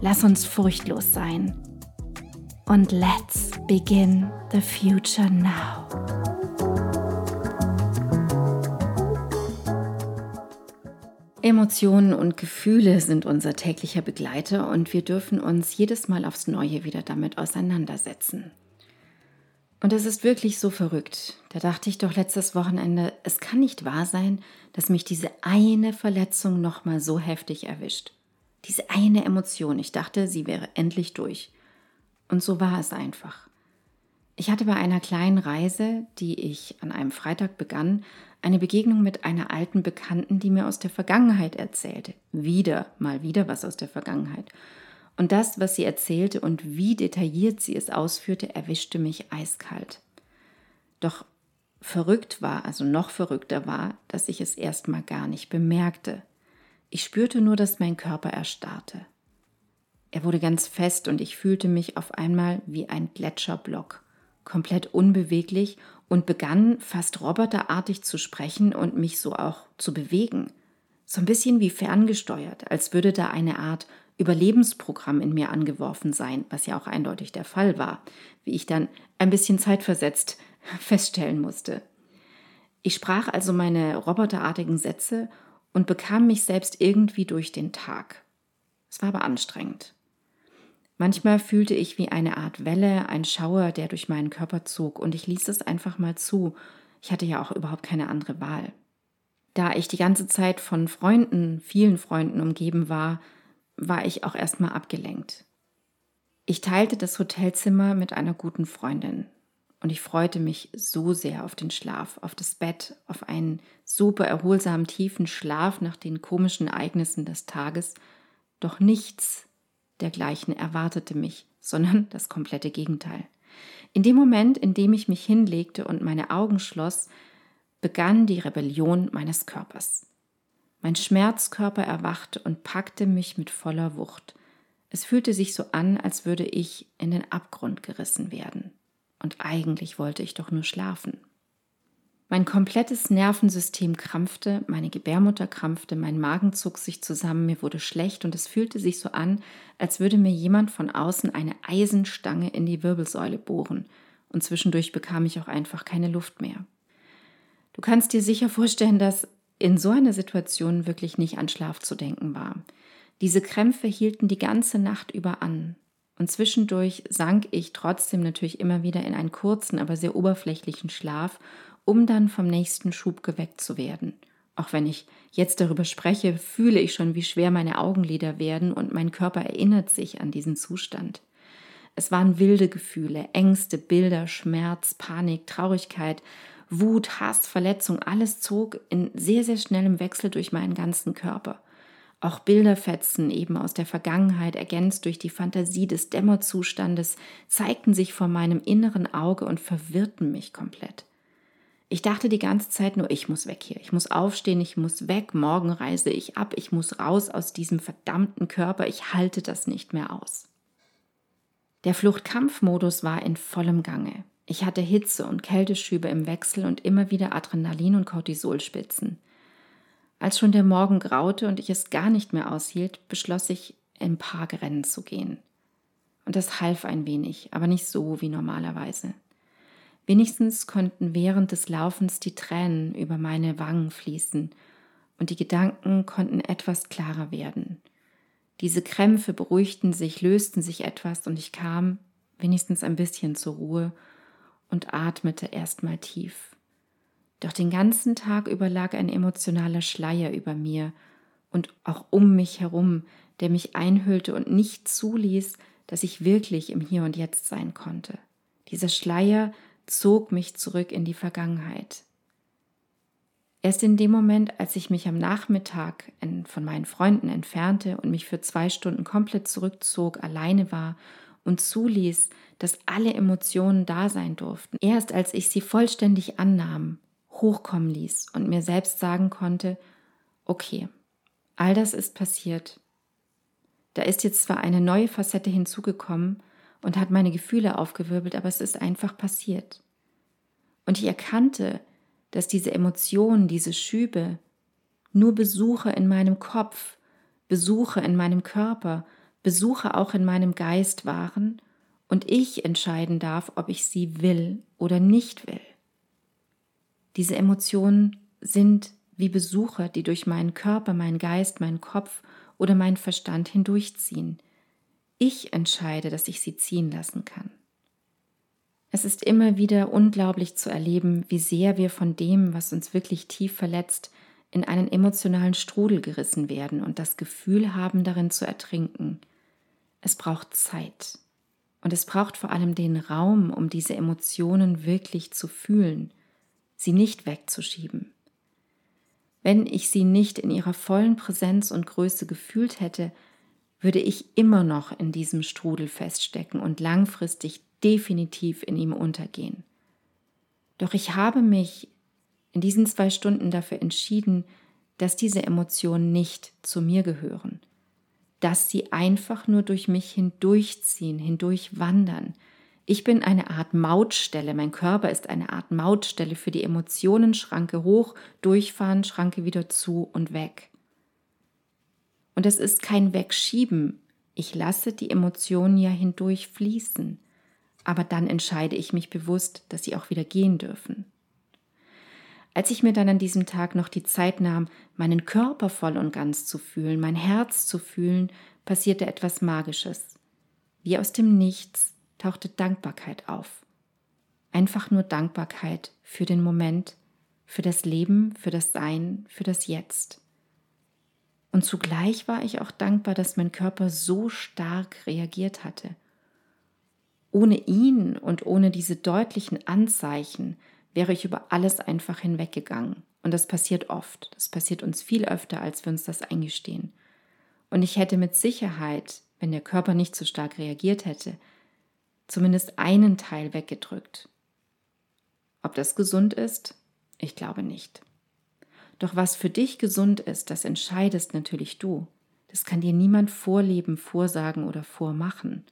Lass uns furchtlos sein. Und let's begin the future now. Emotionen und Gefühle sind unser täglicher Begleiter und wir dürfen uns jedes Mal aufs Neue wieder damit auseinandersetzen. Und es ist wirklich so verrückt. Da dachte ich doch letztes Wochenende, es kann nicht wahr sein, dass mich diese eine Verletzung nochmal so heftig erwischt. Diese eine Emotion. Ich dachte, sie wäre endlich durch. Und so war es einfach. Ich hatte bei einer kleinen Reise, die ich an einem Freitag begann, eine Begegnung mit einer alten Bekannten, die mir aus der Vergangenheit erzählte. Wieder, mal wieder was aus der Vergangenheit. Und das, was sie erzählte und wie detailliert sie es ausführte, erwischte mich eiskalt. Doch verrückt war, also noch verrückter war, dass ich es erstmal gar nicht bemerkte. Ich spürte nur, dass mein Körper erstarrte. Er wurde ganz fest und ich fühlte mich auf einmal wie ein Gletscherblock, komplett unbeweglich und begann fast roboterartig zu sprechen und mich so auch zu bewegen. So ein bisschen wie ferngesteuert, als würde da eine Art Überlebensprogramm in mir angeworfen sein, was ja auch eindeutig der Fall war, wie ich dann ein bisschen zeitversetzt feststellen musste. Ich sprach also meine roboterartigen Sätze und bekam mich selbst irgendwie durch den Tag. Es war aber anstrengend. Manchmal fühlte ich wie eine Art Welle, ein Schauer, der durch meinen Körper zog, und ich ließ es einfach mal zu. Ich hatte ja auch überhaupt keine andere Wahl. Da ich die ganze Zeit von Freunden, vielen Freunden umgeben war, war ich auch erstmal abgelenkt. Ich teilte das Hotelzimmer mit einer guten Freundin und ich freute mich so sehr auf den Schlaf, auf das Bett, auf einen super erholsamen tiefen Schlaf nach den komischen Ereignissen des Tages, doch nichts dergleichen erwartete mich, sondern das komplette Gegenteil. In dem Moment, in dem ich mich hinlegte und meine Augen schloss, begann die Rebellion meines Körpers. Mein Schmerzkörper erwachte und packte mich mit voller Wucht. Es fühlte sich so an, als würde ich in den Abgrund gerissen werden und eigentlich wollte ich doch nur schlafen. Mein komplettes Nervensystem krampfte, meine Gebärmutter krampfte, mein Magen zog sich zusammen, mir wurde schlecht und es fühlte sich so an, als würde mir jemand von außen eine Eisenstange in die Wirbelsäule bohren und zwischendurch bekam ich auch einfach keine Luft mehr. Du kannst dir sicher vorstellen, dass in so einer Situation wirklich nicht an Schlaf zu denken war. Diese Krämpfe hielten die ganze Nacht über an. Und zwischendurch sank ich trotzdem natürlich immer wieder in einen kurzen, aber sehr oberflächlichen Schlaf, um dann vom nächsten Schub geweckt zu werden. Auch wenn ich jetzt darüber spreche, fühle ich schon, wie schwer meine Augenlider werden und mein Körper erinnert sich an diesen Zustand. Es waren wilde Gefühle, Ängste, Bilder, Schmerz, Panik, Traurigkeit, Wut, Hass, Verletzung, alles zog in sehr, sehr schnellem Wechsel durch meinen ganzen Körper. Auch Bilderfetzen eben aus der Vergangenheit, ergänzt durch die Fantasie des Dämmerzustandes, zeigten sich vor meinem inneren Auge und verwirrten mich komplett. Ich dachte die ganze Zeit nur, ich muss weg hier, ich muss aufstehen, ich muss weg, morgen reise ich ab, ich muss raus aus diesem verdammten Körper, ich halte das nicht mehr aus. Der Fluchtkampfmodus war in vollem Gange. Ich hatte Hitze und Kälteschübe im Wechsel und immer wieder Adrenalin- und Cortisolspitzen. Als schon der Morgen graute und ich es gar nicht mehr aushielt, beschloss ich, im Park rennen zu gehen. Und das half ein wenig, aber nicht so wie normalerweise. Wenigstens konnten während des Laufens die Tränen über meine Wangen fließen und die Gedanken konnten etwas klarer werden. Diese Krämpfe beruhigten sich, lösten sich etwas und ich kam wenigstens ein bisschen zur Ruhe und atmete erstmal tief. Doch den ganzen Tag über lag ein emotionaler Schleier über mir und auch um mich herum, der mich einhüllte und nicht zuließ, dass ich wirklich im Hier und Jetzt sein konnte. Dieser Schleier zog mich zurück in die Vergangenheit. Erst in dem Moment, als ich mich am Nachmittag von meinen Freunden entfernte und mich für zwei Stunden komplett zurückzog, alleine war und zuließ, dass alle Emotionen da sein durften, erst als ich sie vollständig annahm, hochkommen ließ und mir selbst sagen konnte, okay, all das ist passiert. Da ist jetzt zwar eine neue Facette hinzugekommen und hat meine Gefühle aufgewirbelt, aber es ist einfach passiert. Und ich erkannte, dass diese Emotionen, diese Schübe nur Besuche in meinem Kopf, Besuche in meinem Körper, Besuche auch in meinem Geist waren und ich entscheiden darf, ob ich sie will oder nicht will. Diese Emotionen sind wie Besucher, die durch meinen Körper, meinen Geist, meinen Kopf oder meinen Verstand hindurchziehen. Ich entscheide, dass ich sie ziehen lassen kann. Es ist immer wieder unglaublich zu erleben, wie sehr wir von dem, was uns wirklich tief verletzt, in einen emotionalen Strudel gerissen werden und das Gefühl haben, darin zu ertrinken. Es braucht Zeit. Und es braucht vor allem den Raum, um diese Emotionen wirklich zu fühlen, sie nicht wegzuschieben. Wenn ich sie nicht in ihrer vollen Präsenz und Größe gefühlt hätte, würde ich immer noch in diesem Strudel feststecken und langfristig definitiv in ihm untergehen. Doch ich habe mich in diesen zwei Stunden dafür entschieden, dass diese Emotionen nicht zu mir gehören, dass sie einfach nur durch mich hindurchziehen, hindurchwandern. Ich bin eine Art Mautstelle, mein Körper ist eine Art Mautstelle für die Emotionen, Schranke hoch, durchfahren, Schranke wieder zu und weg. Und es ist kein Wegschieben, ich lasse die Emotionen ja hindurch fließen aber dann entscheide ich mich bewusst, dass sie auch wieder gehen dürfen. Als ich mir dann an diesem Tag noch die Zeit nahm, meinen Körper voll und ganz zu fühlen, mein Herz zu fühlen, passierte etwas Magisches. Wie aus dem Nichts tauchte Dankbarkeit auf. Einfach nur Dankbarkeit für den Moment, für das Leben, für das Sein, für das Jetzt. Und zugleich war ich auch dankbar, dass mein Körper so stark reagiert hatte ohne ihn und ohne diese deutlichen Anzeichen wäre ich über alles einfach hinweggegangen. Und das passiert oft. Das passiert uns viel öfter, als wir uns das eingestehen. Und ich hätte mit Sicherheit, wenn der Körper nicht so stark reagiert hätte, zumindest einen Teil weggedrückt. Ob das gesund ist? Ich glaube nicht. Doch was für dich gesund ist, das entscheidest natürlich du. Das kann dir niemand vorleben, vorsagen oder vormachen.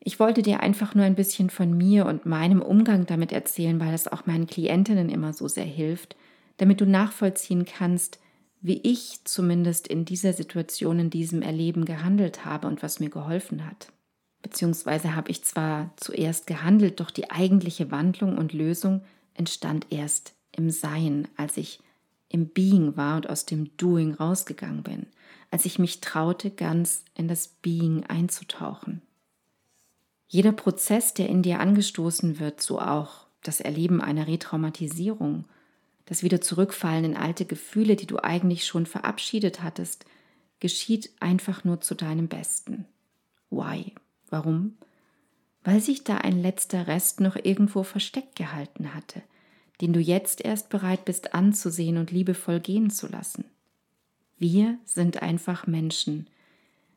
Ich wollte dir einfach nur ein bisschen von mir und meinem Umgang damit erzählen, weil es auch meinen Klientinnen immer so sehr hilft, damit du nachvollziehen kannst, wie ich zumindest in dieser Situation, in diesem Erleben gehandelt habe und was mir geholfen hat. Beziehungsweise habe ich zwar zuerst gehandelt, doch die eigentliche Wandlung und Lösung entstand erst im Sein, als ich im Being war und aus dem Doing rausgegangen bin, als ich mich traute, ganz in das Being einzutauchen. Jeder Prozess, der in dir angestoßen wird, so auch das Erleben einer Retraumatisierung, das wieder Zurückfallen in alte Gefühle, die du eigentlich schon verabschiedet hattest, geschieht einfach nur zu deinem Besten. Why? Warum? Weil sich da ein letzter Rest noch irgendwo versteckt gehalten hatte, den du jetzt erst bereit bist anzusehen und liebevoll gehen zu lassen. Wir sind einfach Menschen,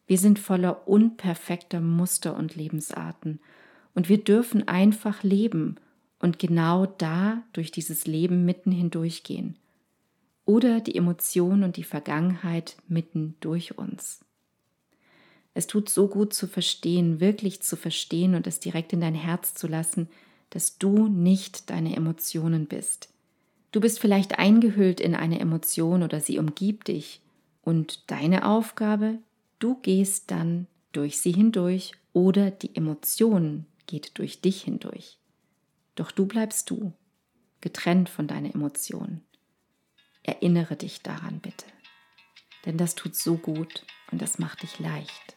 wir sind voller unperfekter Muster und Lebensarten und wir dürfen einfach leben und genau da durch dieses Leben mitten hindurchgehen. Oder die Emotion und die Vergangenheit mitten durch uns. Es tut so gut zu verstehen, wirklich zu verstehen und es direkt in dein Herz zu lassen, dass du nicht deine Emotionen bist. Du bist vielleicht eingehüllt in eine Emotion oder sie umgibt dich. Und deine Aufgabe Du gehst dann durch sie hindurch oder die Emotion geht durch dich hindurch. Doch du bleibst du, getrennt von deiner Emotion. Erinnere dich daran bitte, denn das tut so gut und das macht dich leicht.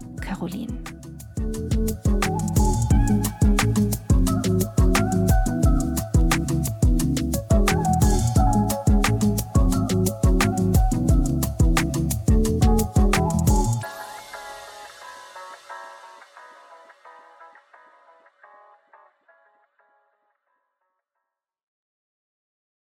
Caroline.